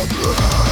Música